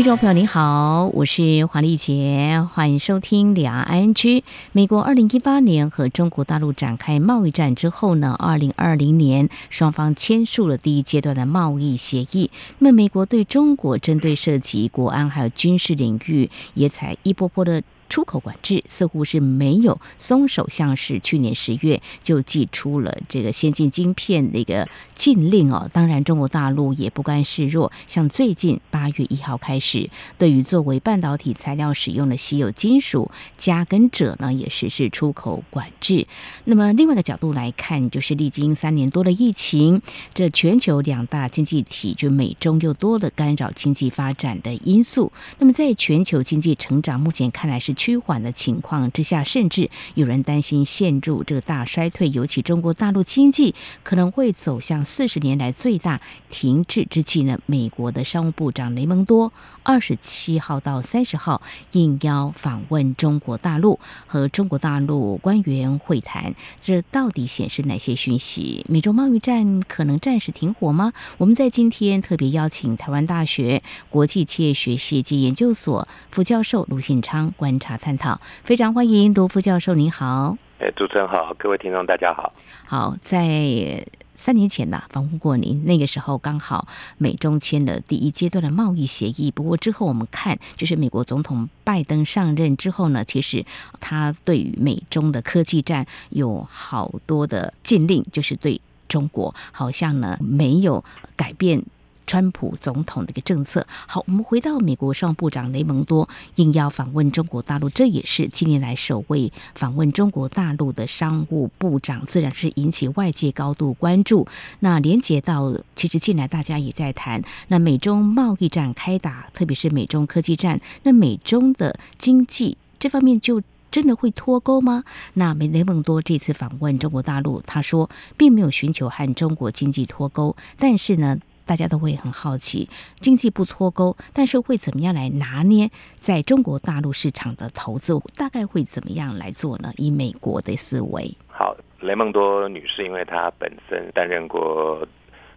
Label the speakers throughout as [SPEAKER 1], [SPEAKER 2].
[SPEAKER 1] 听众朋友您好，我是黄丽杰，欢迎收听两岸 ING。美国二零一八年和中国大陆展开贸易战之后呢，二零二零年双方签署了第一阶段的贸易协议。那，美国对中国针对涉及国安还有军事领域，也采一波波的。出口管制似乎是没有松手，像是去年十月就祭出了这个先进晶片的一个禁令哦。当然，中国大陆也不甘示弱，像最近八月一号开始，对于作为半导体材料使用的稀有金属加跟者呢，也实施出口管制。那么，另外一个角度来看，就是历经三年多的疫情，这全球两大经济体就美中又多了干扰经济发展的因素。那么，在全球经济成长目前看来是。趋缓的情况之下，甚至有人担心陷入这个大衰退，尤其中国大陆经济可能会走向四十年来最大停滞之际呢。美国的商务部长雷蒙多二十七号到三十号应邀访问中国大陆，和中国大陆官员会谈。这到底显示哪些讯息？美中贸易战可能暂时停火吗？我们在今天特别邀请台湾大学国际企业学系及研究所副教授卢信昌观察。探讨，非常欢迎卢副教授，您好。
[SPEAKER 2] 哎，主持人好，各位听众大家好。
[SPEAKER 1] 好，在三年前呢，访问过您，那个时候刚好美中签了第一阶段的贸易协议。不过之后我们看，就是美国总统拜登上任之后呢，其实他对于美中的科技战有好多的禁令，就是对中国好像呢没有改变。川普总统的一个政策。好，我们回到美国商务部长雷蒙多应邀访问中国大陆，这也是近年来首位访问中国大陆的商务部长，自然是引起外界高度关注。那连接到，其实近来大家也在谈，那美中贸易战开打，特别是美中科技战，那美中的经济这方面就真的会脱钩吗？那雷雷蒙多这次访问中国大陆，他说并没有寻求和中国经济脱钩，但是呢。大家都会很好奇，经济不脱钩，但是会怎么样来拿捏在中国大陆市场的投资？大概会怎么样来做呢？以美国的思维，
[SPEAKER 2] 好，雷蒙多女士，因为她本身担任过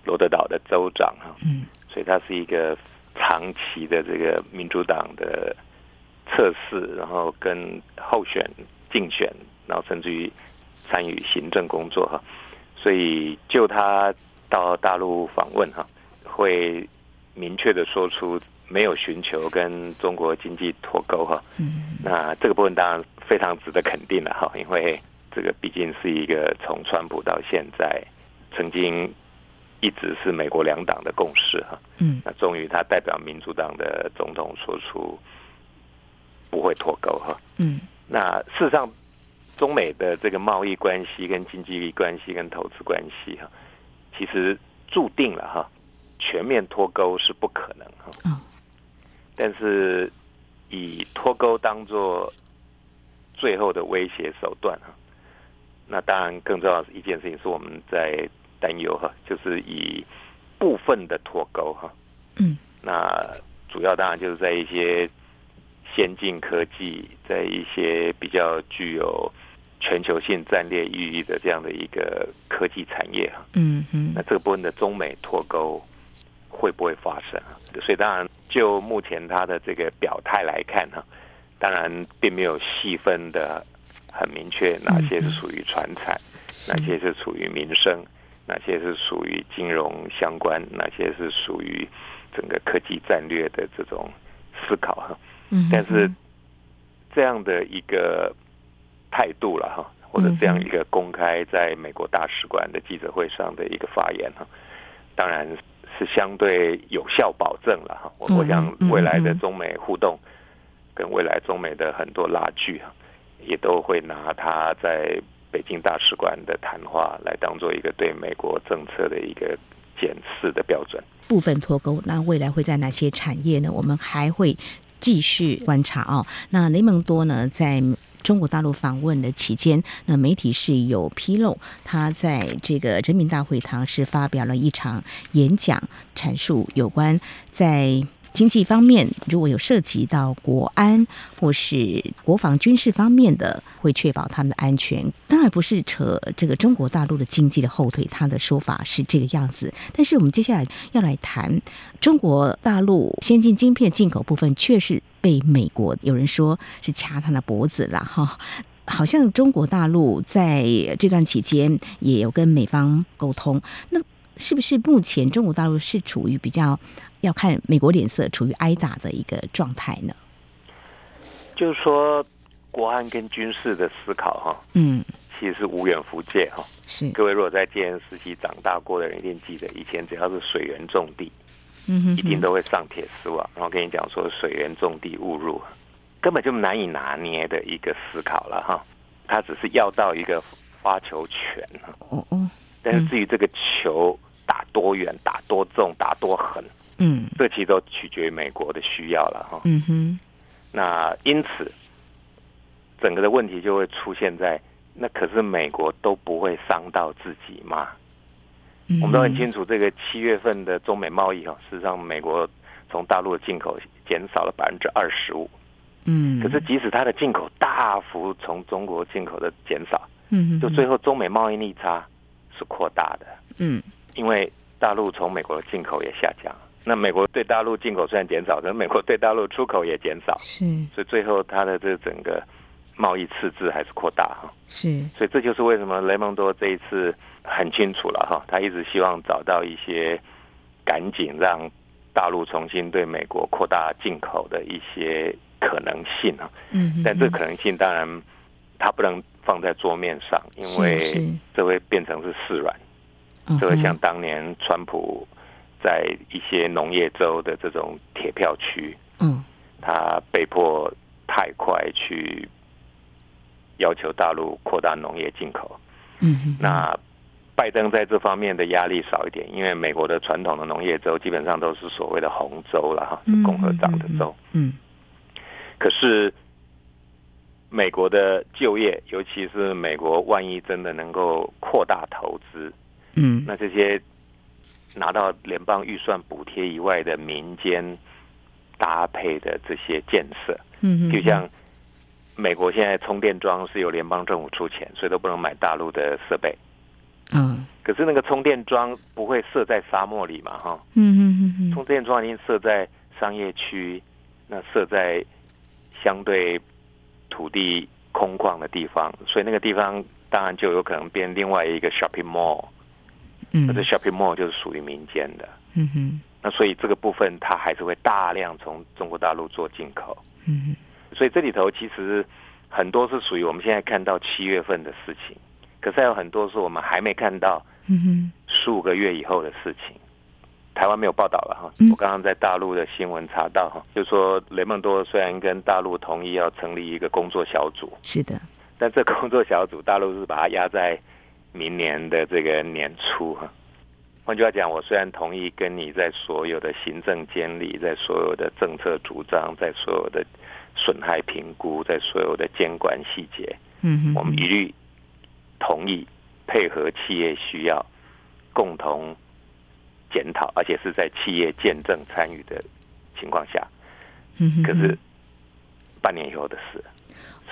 [SPEAKER 2] 罗德岛的州长哈，嗯，所以她是一个长期的这个民主党的测试，然后跟候选竞选，然后甚至于参与行政工作哈，所以就她到大陆访问哈。会明确的说出没有寻求跟中国经济脱钩哈，嗯，那这个部分当然非常值得肯定了哈，因为这个毕竟是一个从川普到现在曾经一直是美国两党的共识哈，嗯，那终于他代表民主党的总统说出不会脱钩哈，嗯，那事实上中美的这个贸易关系跟经济关系跟投资关系哈，其实注定了哈。全面脱钩是不可能哈，但是以脱钩当做最后的威胁手段哈，那当然更重要的一件事情是我们在担忧哈，就是以部分的脱钩哈，嗯，那主要当然就是在一些先进科技，在一些比较具有全球性战略意义的这样的一个科技产业哈，嗯嗯，那这个部分的中美脱钩。会不会发生？所以当然，就目前他的这个表态来看哈，当然并没有细分的很明确，哪些是属于传产，哪些是属于民生，哪些是属于金融相关，哪些是属于整个科技战略的这种思考哈。但是这样的一个态度了哈，或者这样一个公开在美国大使馆的记者会上的一个发言哈，当然。是相对有效保证了哈，我我想未来的中美互动，跟未来中美的很多拉锯哈，也都会拿他在北京大使馆的谈话来当做一个对美国政策的一个检视的标准。
[SPEAKER 1] 部分脱钩，那未来会在哪些产业呢？我们还会继续观察哦。那雷蒙多呢，在中国大陆访问的期间，那媒体是有披露，他在这个人民大会堂是发表了一场演讲，阐述有关在经济方面如果有涉及到国安或是国防军事方面的，会确保他们的安全。当然不是扯这个中国大陆的经济的后腿，他的说法是这个样子。但是我们接下来要来谈中国大陆先进晶片进口部分，确实被美国有人说是掐他的脖子了哈。好像中国大陆在这段期间也有跟美方沟通，那是不是目前中国大陆是处于比较要看美国脸色，处于挨打的一个状态呢？
[SPEAKER 2] 就是说，国安跟军事的思考，哈，嗯，其实是无远弗届，哈。是各位如果在建时期长大过的人，一定记得以前只要是水源重地，嗯哼，一定都会上铁丝网，然后跟你讲说水源重地误入。根本就难以拿捏的一个思考了哈，他只是要到一个发球权哦哦，但是至于这个球打多远、打多重、打多狠，嗯，这其实都取决于美国的需要了哈。嗯哼，那因此整个的问题就会出现在那，可是美国都不会伤到自己吗？我们都很清楚，这个七月份的中美贸易哈，事实上美国从大陆的进口减少了百分之二十五。嗯，可是即使它的进口大幅从中国进口的减少，嗯，就最后中美贸易逆差是扩大的，嗯，因为大陆从美国的进口也下降，那美国对大陆进口虽然减少，可是美国对大陆出口也减少，是，所以最后它的这整个贸易赤字还是扩大哈，是，所以这就是为什么雷蒙多这一次很清楚了哈，他一直希望找到一些赶紧让大陆重新对美国扩大进口的一些。可能性啊，嗯，但这可能性当然它不能放在桌面上，因为这会变成是示软，这会像当年川普在一些农业州的这种铁票区，嗯，他被迫太快去要求大陆扩大农业进口，嗯，那拜登在这方面的压力少一点，因为美国的传统的农业州基本上都是所谓的红州了哈，共和党的州，嗯。可是，美国的就业，尤其是美国，万一真的能够扩大投资，嗯，那这些拿到联邦预算补贴以外的民间搭配的这些建设，嗯，就像美国现在充电桩是由联邦政府出钱，所以都不能买大陆的设备，嗯，可是那个充电桩不会设在沙漠里嘛，哈，嗯嗯嗯，充电桩已经设在商业区，那设在。相对土地空旷的地方，所以那个地方当然就有可能变另外一个 shopping mall。嗯，那这 shopping mall 就是属于民间的。嗯哼，那所以这个部分它还是会大量从中国大陆做进口。嗯哼，所以这里头其实很多是属于我们现在看到七月份的事情，可是还有很多是我们还没看到。嗯哼，十五个月以后的事情。台湾没有报道了哈，我刚刚在大陆的新闻查到哈，就说雷蒙多虽然跟大陆同意要成立一个工作小组，是的，但这工作小组大陆是把它压在明年的这个年初哈。换句话讲，我虽然同意跟你在所有的行政监理、在所有的政策主张、在所有的损害评估、在所有的监管细节，嗯哼，我们一律同意配合企业需要，共同。检讨，而且是在企业见证参与的情况下，嗯可是半年以后的事，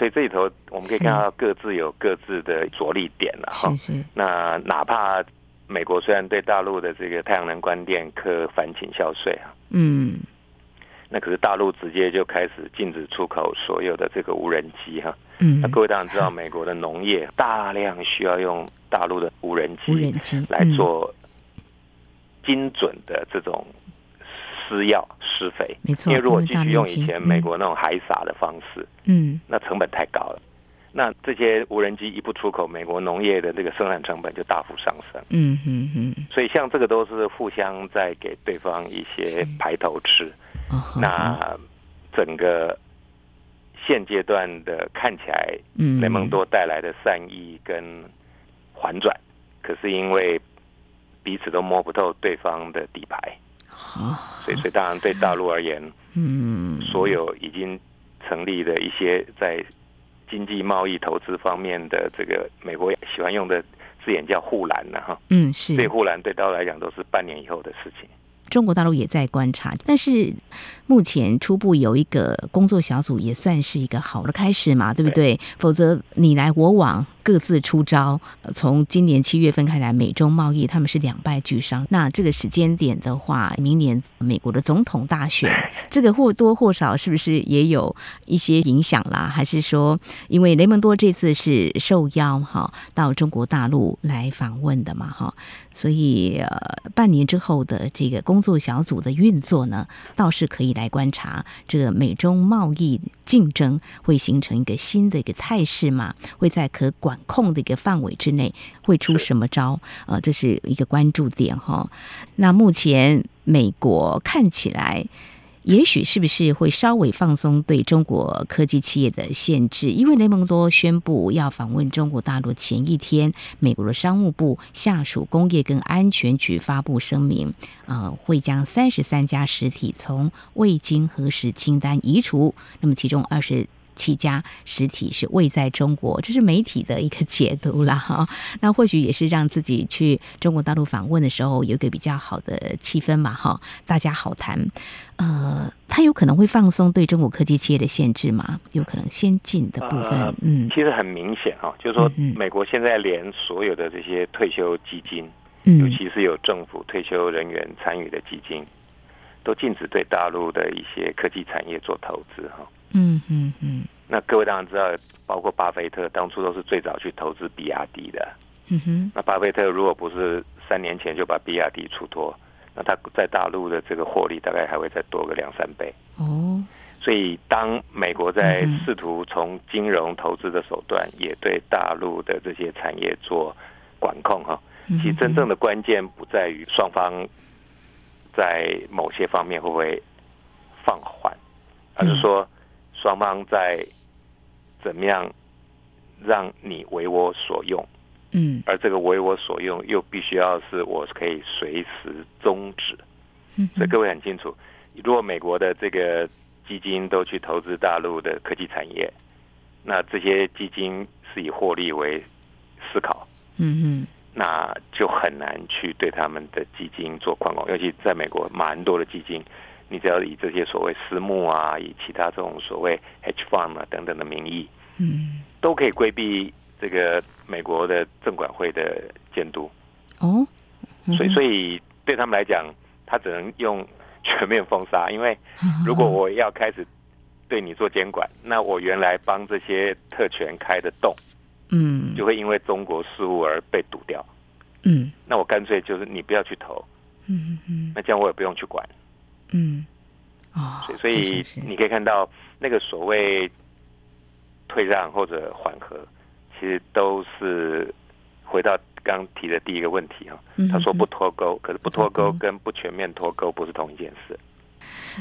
[SPEAKER 2] 所以这里头我们可以看到各自有各自的着力点了哈。那哪怕美国虽然对大陆的这个太阳能光电课反倾销税啊，嗯，那可是大陆直接就开始禁止出口所有的这个无人机哈。嗯，那各位当然知道，美国的农业大量需要用大陆的无人机来做。精准的这种施药施肥，没错，因为如果继续用以前美国那种海撒的方式，嗯，那成本太高了。那这些无人机一不出口，美国农业的这个生产成本就大幅上升。嗯嗯嗯。所以像这个都是互相在给对方一些排头吃。那整个现阶段的看起来，雷蒙多带来的善意跟反转，可是因为。彼此都摸不透对方的底牌，所以，所以当然对大陆而言，嗯，所有已经成立的一些在经济贸易投资方面的这个美国喜欢用的字眼叫护栏了哈，嗯，是，对护栏对大陆来讲都是半年以后的事情，
[SPEAKER 1] 中国大陆也在观察，但是目前初步有一个工作小组，也算是一个好的开始嘛，对不对？对，否则你来我往。各自出招。从今年七月份开来，美中贸易他们是两败俱伤。那这个时间点的话，明年美国的总统大选，这个或多或少是不是也有一些影响啦？还是说，因为雷蒙多这次是受邀哈到中国大陆来访问的嘛哈，所以呃，半年之后的这个工作小组的运作呢，倒是可以来观察这个美中贸易竞争会形成一个新的一个态势嘛？会在可管。管控的一个范围之内会出什么招？呃，这是一个关注点哈。那目前美国看起来，也许是不是会稍微放松对中国科技企业的限制？因为雷蒙多宣布要访问中国大陆前一天，美国的商务部下属工业跟安全局发布声明，呃，会将三十三家实体从未经核实清单移除。那么其中二十。七家实体是未在中国，这是媒体的一个解读啦哈。那或许也是让自己去中国大陆访问的时候有一个比较好的气氛嘛哈，大家好谈。呃，他有可能会放松对中国科技企业的限制吗？有可能先进的部分，呃、嗯，
[SPEAKER 2] 其实很明显哈，就是说美国现在连所有的这些退休基金，嗯，尤其是有政府退休人员参与的基金，都禁止对大陆的一些科技产业做投资哈。
[SPEAKER 1] 嗯嗯嗯，
[SPEAKER 2] 那各位当然知道，包括巴菲特当初都是最早去投资比亚迪的。嗯哼，那巴菲特如果不是三年前就把比亚迪出脱，那他在大陆的这个获利大概还会再多个两三倍。哦，所以当美国在试图从金融投资的手段也对大陆的这些产业做管控哈，其实真正的关键不在于双方在某些方面会不会放缓，而是说。双方在怎么样让你为我所用？嗯，而这个为我所用又必须要是我可以随时终止。嗯，所以各位很清楚，如果美国的这个基金都去投资大陆的科技产业，那这些基金是以获利为思考。嗯嗯，那就很难去对他们的基金做管控，尤其在美国蛮多的基金。你只要以这些所谓私募啊，以其他这种所谓 hedge fund 啊等等的名义，嗯，都可以规避这个美国的证管会的监督。哦，所以所以对他们来讲，他只能用全面封杀，因为如果我要开始对你做监管，那我原来帮这些特权开的洞，嗯，就会因为中国事务而被堵掉。嗯，那我干脆就是你不要去投，嗯嗯，那这样我也不用去管。嗯，哦，所以你可以看到那个所谓退让或者缓和，其实都是回到刚提的第一个问题哈。他说不脱钩，可是不脱钩跟不全面脱钩不是同一件事。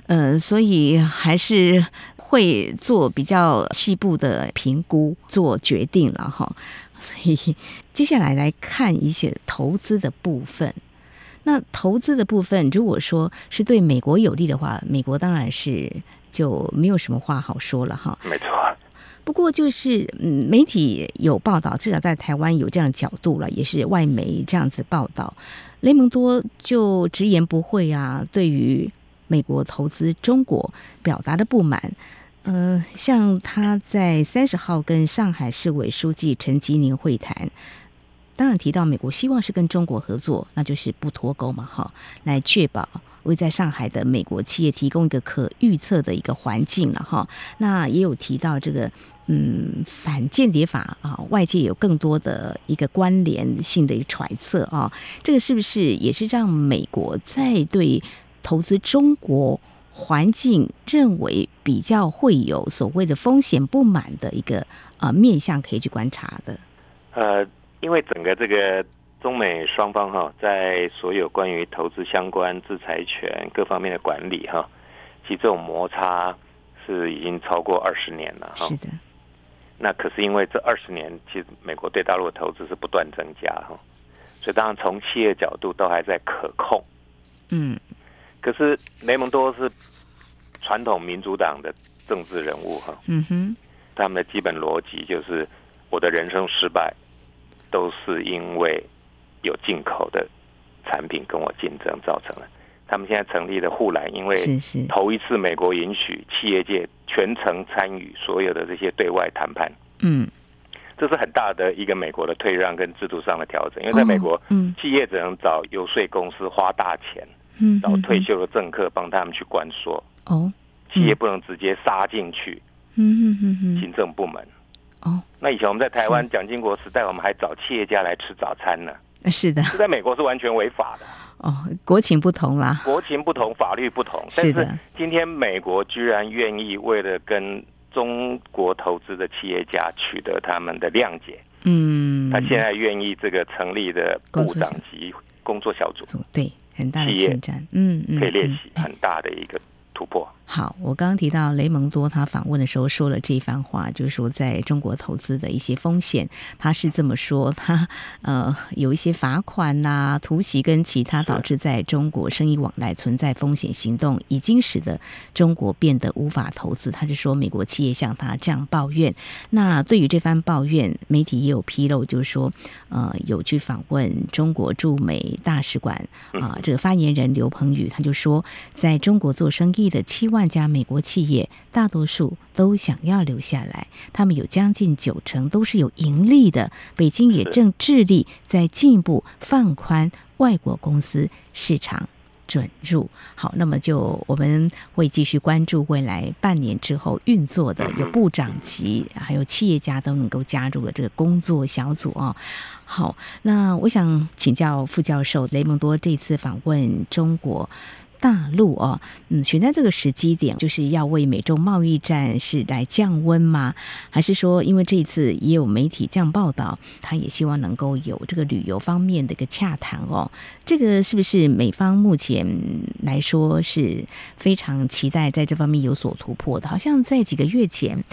[SPEAKER 1] 呃，所以还是会做比较细部的评估，做决定了哈。所以接下来来看一些投资的部分。那投资的部分，如果说是对美国有利的话，美国当然是就没有什么话好说了哈。
[SPEAKER 2] 没错。
[SPEAKER 1] 不过就是嗯，媒体有报道，至少在台湾有这样的角度了，也是外媒这样子报道。雷蒙多就直言不讳啊，对于美国投资中国表达的不满。嗯、呃，像他在三十号跟上海市委书记陈吉宁会谈。当然提到美国希望是跟中国合作，那就是不脱钩嘛，哈，来确保为在上海的美国企业提供一个可预测的一个环境了，哈。那也有提到这个，嗯，反间谍法啊，外界有更多的一个关联性的一个揣测啊，这个是不是也是让美国在对投资中国环境认为比较会有所谓的风险不满的一个啊面向可以去观察的？
[SPEAKER 2] 呃。因为整个这个中美双方哈，在所有关于投资相关制裁权各方面的管理哈，其实这种摩擦是已经超过二十年了哈。是的。那可是因为这二十年，其实美国对大陆的投资是不断增加哈，所以当然从企业角度都还在可控。嗯。可是雷蒙多是传统民主党的政治人物哈。嗯哼。他们的基本逻辑就是我的人生失败。都是因为有进口的产品跟我竞争造成的，他们现在成立的护栏，因为头一次美国允许企业界全程参与所有的这些对外谈判，
[SPEAKER 1] 嗯，
[SPEAKER 2] 这是很大的一个美国的退让跟制度上的调整。因为在美国，嗯，企业只能找游说公司花大钱，嗯，找退休的政客帮他们去关说，
[SPEAKER 1] 哦，
[SPEAKER 2] 企业不能直接杀进去，
[SPEAKER 1] 嗯嗯嗯
[SPEAKER 2] 行政部门，
[SPEAKER 1] 哦，
[SPEAKER 2] 那以前我们在台湾蒋经国时代，我们还找企业家来吃早餐呢，
[SPEAKER 1] 是的，
[SPEAKER 2] 在美国是完全违法的。
[SPEAKER 1] 哦，国情不同啦，
[SPEAKER 2] 国情不同，法律不同。是的，今天美国居然愿意为了跟中国投资的企业家取得他们的谅解，
[SPEAKER 1] 嗯，
[SPEAKER 2] 他现在愿意这个成立的部长级工作小组，
[SPEAKER 1] 对，很大的进展，嗯嗯，
[SPEAKER 2] 可以练习很大的一个突破。
[SPEAKER 1] 好，我刚刚提到雷蒙多，他访问的时候说了这番话，就是说在中国投资的一些风险，他是这么说，他呃有一些罚款呐、啊、突袭跟其他导致在中国生意往来存在风险行动，已经使得中国变得无法投资。他是说美国企业向他这样抱怨。那对于这番抱怨，媒体也有披露，就是说呃有去访问中国驻美大使馆啊、这个发言人刘鹏宇他就说，在中国做生意的七万。万家美国企业，大多数都想要留下来，他们有将近九成都是有盈利的。北京也正致力在进一步放宽外国公司市场准入。好，那么就我们会继续关注未来半年之后运作的，有部长级还有企业家都能够加入的这个工作小组啊。好，那我想请教副教授雷蒙多这次访问中国。大陆哦，嗯，选在这个时机点，就是要为美中贸易战是来降温吗？还是说，因为这一次也有媒体这样报道，他也希望能够有这个旅游方面的一个洽谈哦？这个是不是美方目前来说是非常期待在这方面有所突破的？好像在几个月前，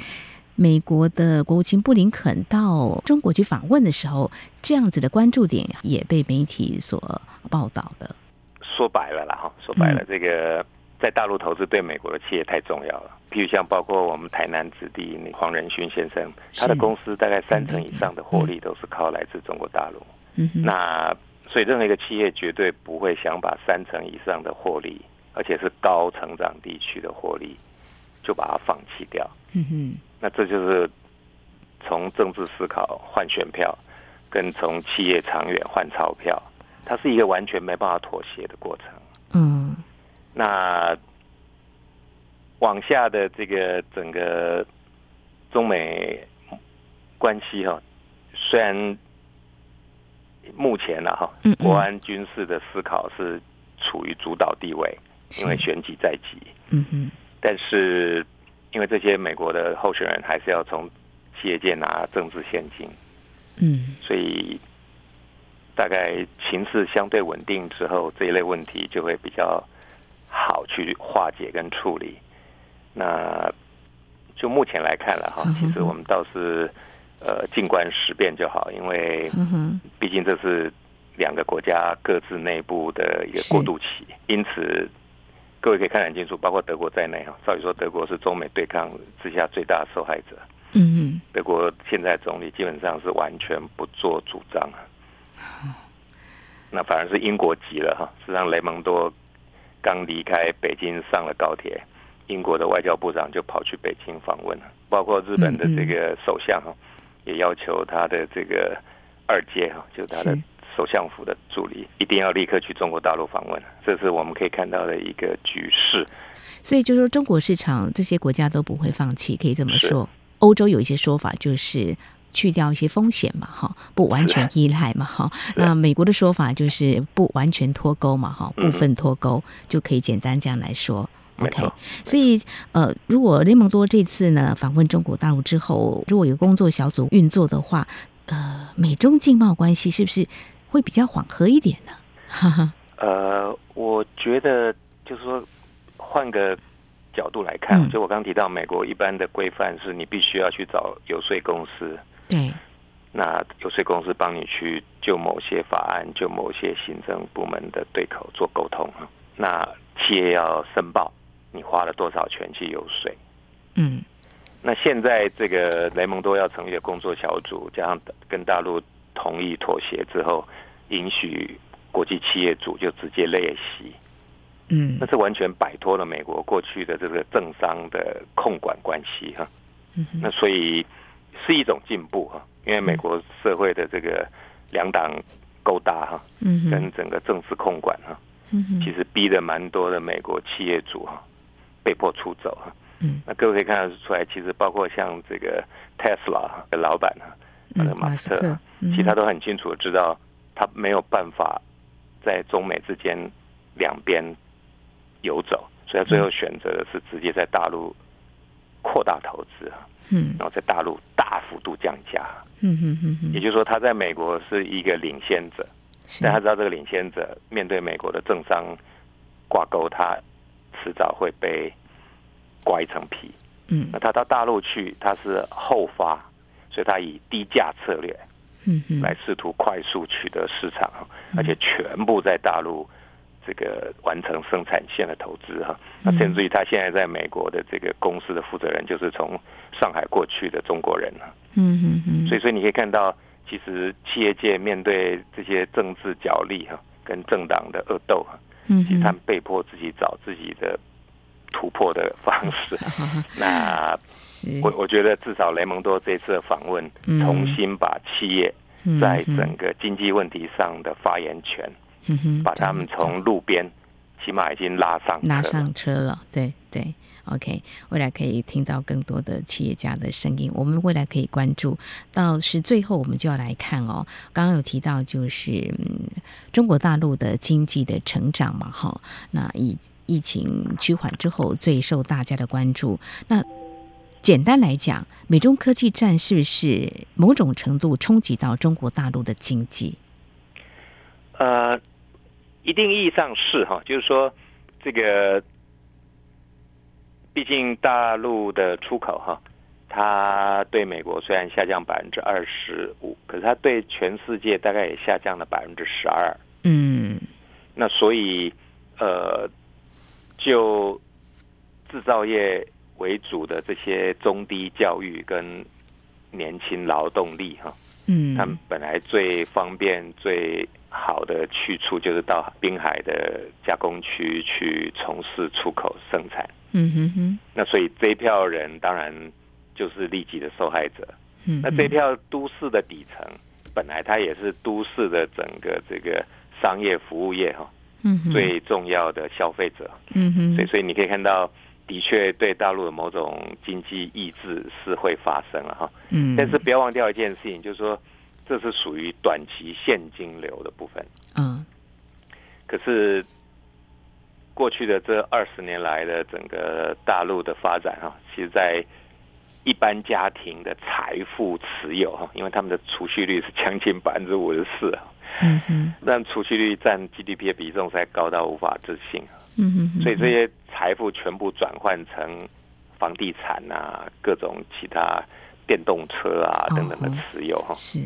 [SPEAKER 1] 美国的国务卿布林肯到中国去访问的时候，这样子的关注点也被媒体所报道的。
[SPEAKER 2] 说白了啦，哈，说白了，这个在大陆投资对美国的企业太重要了。譬如像包括我们台南子弟黄仁勋先生，他的公司大概三成以上的获利都是靠来自中国大陆。
[SPEAKER 1] 嗯，
[SPEAKER 2] 那所以任何一个企业绝对不会想把三成以上的获利，而且是高成长地区的获利，就把它放弃掉。
[SPEAKER 1] 嗯哼，
[SPEAKER 2] 那这就是从政治思考换选票，跟从企业长远换钞票。它是一个完全没办法妥协的过程。
[SPEAKER 1] 嗯，
[SPEAKER 2] 那往下的这个整个中美关系哈，虽然目前呢哈，国安军事的思考是处于主导地位，因为选举在即。
[SPEAKER 1] 嗯嗯，
[SPEAKER 2] 但是因为这些美国的候选人还是要从企业界拿政治现金。
[SPEAKER 1] 嗯，
[SPEAKER 2] 所以。大概情势相对稳定之后，这一类问题就会比较好去化解跟处理。那就目前来看了哈，其实我们倒是呃静观时变就好，因为毕竟这是两个国家各自内部的一个过渡期，因此各位可以看得很清楚，包括德国在内哈，照理说德国是中美对抗之下最大的受害者。
[SPEAKER 1] 嗯嗯，
[SPEAKER 2] 德国现在总理基本上是完全不做主张。那反而是英国急了哈，实际上雷蒙多刚离开北京上了高铁，英国的外交部长就跑去北京访问了，包括日本的这个首相哈，也要求他的这个二阶哈，就是他的首相府的助理，一定要立刻去中国大陆访问，这是我们可以看到的一个局势。
[SPEAKER 1] 所以就说中国市场这些国家都不会放弃，可以这么说。欧洲有一些说法就是。去掉一些风险嘛，哈，不完全依赖嘛，哈。那美国的说法就是不完全脱钩嘛，哈，部分脱钩就可以简单这样来说。OK，所以呃，如果雷蒙多这次呢访问中国大陆之后，如果有工作小组运作的话，呃，美中经贸关系是不是会比较缓和一点呢？哈哈。
[SPEAKER 2] 呃，我觉得就是说换个。角度来看，就我刚刚提到，美国一般的规范是你必须要去找游说公司，
[SPEAKER 1] 对，
[SPEAKER 2] 那游说公司帮你去就某些法案、就某些行政部门的对口做沟通。那企业要申报你花了多少钱去游说。
[SPEAKER 1] 嗯，
[SPEAKER 2] 那现在这个雷蒙多要成立的工作小组，加上跟大陆同意妥协之后，允许国际企业组就直接列席。嗯，那是完全摆脱了美国过去的这个政商的控管关系哈。嗯，那所以是一种进步哈，因为美国社会的这个两党勾搭哈，嗯，跟整个政治控管哈，嗯，其实逼得蛮多的美国企业主哈被迫出走哈。嗯，那各位可以看得出来，其实包括像这个 Tesla 的老板哈，那个马斯克，其实他都很清楚的知道，他没有办法在中美之间两边游走，所以他最后选择的是直接在大陆扩大投资啊，嗯，然后在大陆大幅度降价，嗯嗯嗯，也就是说他在美国是一个领先者，但他知道这个领先者面对美国的政商挂钩，他迟早会被。刮一层皮，嗯，那他到大陆去，他是后发，所以他以低价策略，嗯嗯，来试图快速取得市场，而且全部在大陆这个完成生产线的投资哈。那甚至于他现在在美国的这个公司的负责人，就是从上海过去的中国人啊，嗯嗯嗯。所以，所以你可以看到，其实企业界面对这些政治角力哈，跟政党的恶斗哈，嗯，其实他们被迫自己找自己的。突破的方式，那我我觉得至少雷蒙多这次的访问，重新把企业在整个经济问题上的发言权，把他们从路边起码已经拉上
[SPEAKER 1] 拉上车了。对对，OK，未来可以听到更多的企业家的声音，我们未来可以关注到是最后，我们就要来看哦。刚刚有提到就是嗯中国大陆的经济的成长嘛，哈，那疫。疫情趋缓之后，最受大家的关注。那简单来讲，美中科技战是不是某种程度冲击到中国大陆的经济？
[SPEAKER 2] 呃，一定意义上是哈，就是说，这个毕竟大陆的出口哈，它对美国虽然下降百分之二十五，可是它对全世界大概也下降了百分之十二。嗯，那所以呃。就制造业为主的这些中低教育跟年轻劳动力哈，嗯，他们本来最方便最好的去处就是到滨海的加工区去从事出口生产，嗯哼哼，那所以这一票人当然就是立即的受害者，嗯，那这一票都市的底层本来它也是都市的整个这个商业服务业哈。最重要的消费者，嗯哼，所以所以你可以看到，的确对大陆的某种经济抑制是会发生了哈，嗯，但是不要忘掉一件事情，就是说这是属于短期现金流的部分，嗯，可是过去的这二十年来的整个大陆的发展哈，其实在一般家庭的财富持有哈，因为他们的储蓄率是将近百分之五十四啊。嗯哼，但储蓄率占 GDP 的比重才高到无法置信。嗯哼，所以这些财富全部转换成房地产啊，各种其他电动车啊等等的持有哈。是，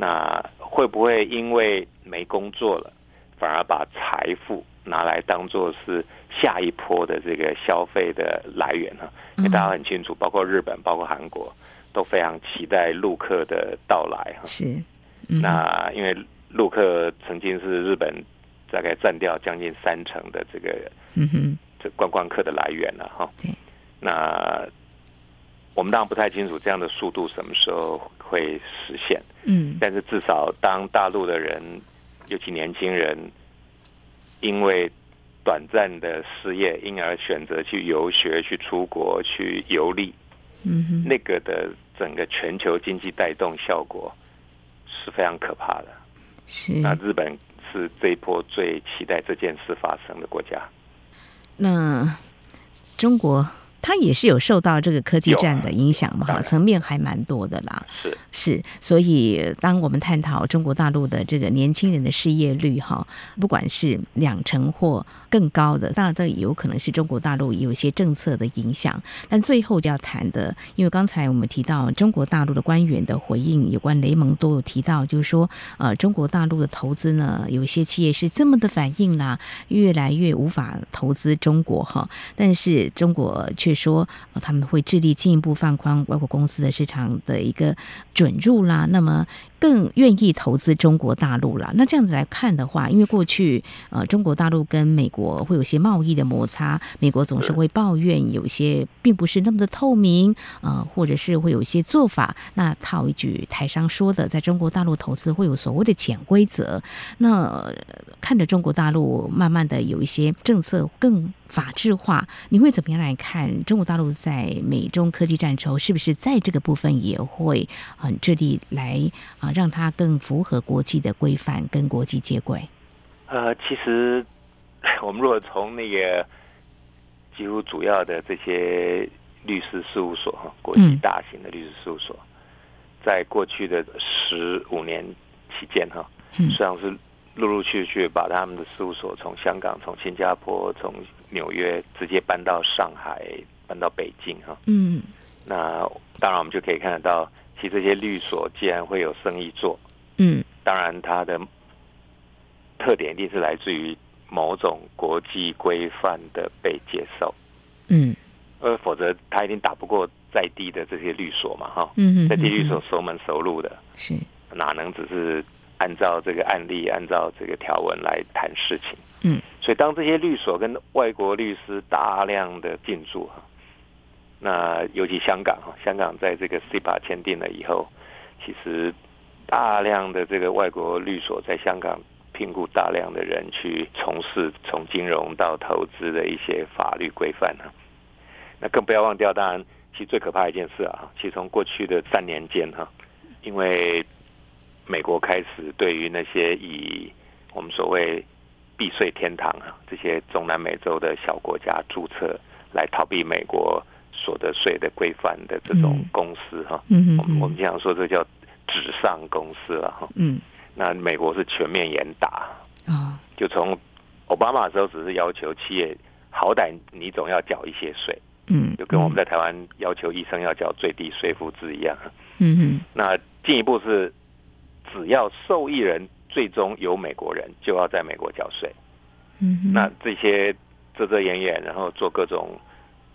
[SPEAKER 2] 那会不会因为没工作了，反而把财富拿来当做是下一波的这个消费的来源呢？因为大家很清楚，包括日本、包括韩国都非常期待陆客的到来哈。是，那因为。陆客曾经是日本大概占掉将近三成的这个，嗯哼，这观光客的来源了哈。对，那我们当然不太清楚这样的速度什么时候会实现。嗯，但是至少当大陆的人，尤其年轻人，因为短暂的失业，因而选择去游学、去出国、去游历，嗯哼，那个的整个全球经济带动效果是非常可怕的。是，那日本是这一波最期待这件事发生的国家。
[SPEAKER 1] 那中国。它也是有受到这个科技战的影响嘛？哈，层面还蛮多的啦。是是，所以当我们探讨中国大陆的这个年轻人的失业率，哈，不管是两成或更高的，当然这有可能是中国大陆有一些政策的影响。但最后就要谈的，因为刚才我们提到中国大陆的官员的回应，有关雷蒙都有提到，就是说，呃，中国大陆的投资呢，有一些企业是这么的反应啦，越来越无法投资中国哈。但是中国却说他们会致力进一步放宽外国公司的市场的一个准入啦。那么更愿意投资中国大陆了。那这样子来看的话，因为过去呃中国大陆跟美国会有些贸易的摩擦，美国总是会抱怨有些并不是那么的透明，呃，或者是会有一些做法。那套一句台商说的，在中国大陆投资会有所谓的潜规则。那、呃、看着中国大陆慢慢的有一些政策更法制化，你会怎么样来看中国大陆在美中科技战之后，是不是在这个部分也会很致力来啊，让它更符合国际的规范，跟国际接轨？
[SPEAKER 2] 呃，其实我们如果从那个几乎主要的这些律师事务所哈，国际大型的律师事务所，嗯、在过去的十五年期间哈，实际上是。陆陆续续把他们的事务所从香港、从新加坡、从纽约直接搬到上海、搬到北京哈。嗯，那当然我们就可以看得到，其实这些律所既然会有生意做，嗯，当然它的特点一定是来自于某种国际规范的被接受，嗯，呃，否则他一定打不过在地的这些律所嘛，哈，嗯，在地律所熟门熟路的，是哪能只是。按照这个案例，按照这个条文来谈事情。嗯，所以当这些律所跟外国律师大量的进驻哈，那尤其香港哈，香港在这个 CEPA 签订了以后，其实大量的这个外国律所在香港聘雇大量的人去从事从金融到投资的一些法律规范哈。那更不要忘掉，当然，其实最可怕一件事啊，其实从过去的三年间哈，因为美国开始对于那些以我们所谓避税天堂啊，这些中南美洲的小国家注册来逃避美国所得税的规范的这种公司哈，嗯，我们我们经常说这叫纸上公司了哈，嗯，那美国是全面严打。啊，就从奥巴马的时候只是要求企业好歹你总要缴一些税，嗯，就跟我们在台湾要求医生要缴最低税负制一样，嗯。嗯，那进一步是。只要受益人最终有美国人，就要在美国缴税。嗯，那这些遮遮掩掩，然后做各种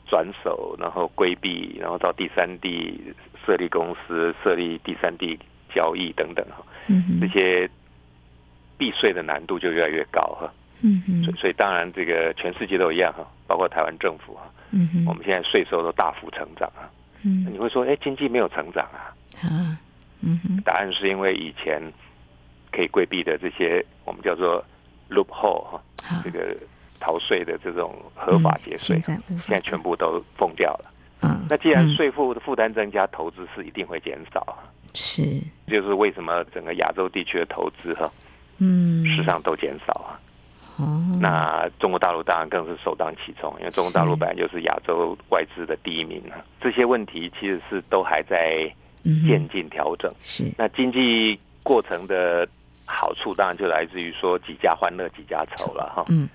[SPEAKER 2] 转手，然后规避，然后到第三地设立公司、设立第三地交易等等哈。嗯，这些避税的难度就越来越高哈。嗯嗯，所以所以当然这个全世界都一样哈，包括台湾政府哈。嗯，我们现在税收都大幅成长啊。嗯，你会说，哎，经济没有成长啊？啊。嗯哼，答案是因为以前可以规避的这些我们叫做 loophole 哈，这个逃税的这种合法节税，现在全部都封掉了。嗯，那既然税负的负担增加，投资是一定会减少。是，就是为什么整个亚洲地区的投资哈，嗯，事实上都减少啊。哦，那中国大陆当然更是首当其冲，因为中国大陆本来就是亚洲外资的第一名啊。这些问题其实是都还在。渐进调整是，那经济过程的好处当然就来自于说几家欢乐几家愁了哈。嗯，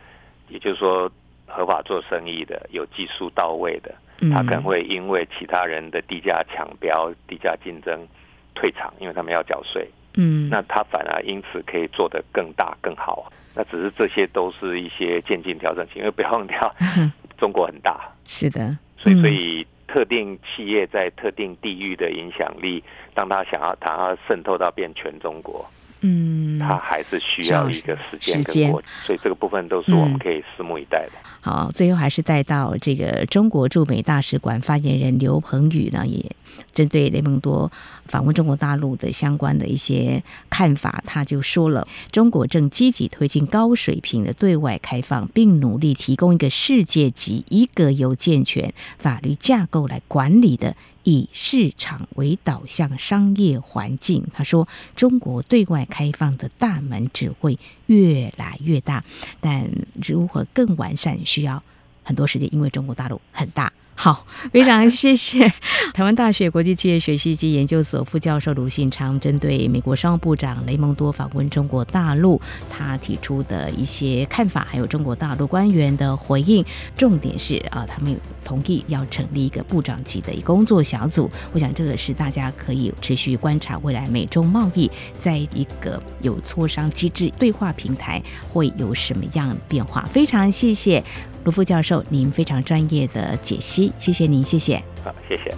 [SPEAKER 2] 也就是说合法做生意的有技术到位的，他可能会因为其他人的低价抢标、低价竞争退场，因为他们要缴税。嗯，那他反而因此可以做得更大更好。那只是这些都是一些渐进调整型，因为不要忘掉 中国很大。是的，所以所以。特定企业在特定地域的影响力，当他想要他要渗透到变全中国，嗯，他还是需要一个时间跟过程，所以这个部分都是我们可以拭目以待的。嗯、
[SPEAKER 1] 好，最后还是带到这个中国驻美大使馆发言人刘鹏宇呢，也针对雷蒙多访问中国大陆的相关的一些看法，他就说了：中国正积极推进高水平的对外开放，并努力提供一个世界级、一个由健全法律架构来管理的。以市场为导向商业环境，他说，中国对外开放的大门只会越来越大，但如何更完善，需要很多时间，因为中国大陆很大。好，非常谢谢 台湾大学国际企业学系及研究所副教授卢信昌针对美国商务部长雷蒙多访问中国大陆，他提出的一些看法，还有中国大陆官员的回应。重点是啊，他们同意要成立一个部长级的工作小组。我想这个是大家可以持续观察未来美中贸易在一个有磋商机制、对话平台会有什么样的变化。非常谢谢。卢副教授，您非常专业的解析，谢谢您，谢谢。
[SPEAKER 2] 好，谢谢。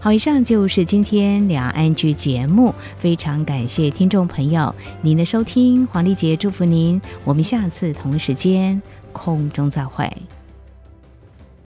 [SPEAKER 1] 好，以上就是今天两岸 ING 节目，非常感谢听众朋友您的收听，黄丽杰祝福您，我们下次同一时间空中再会。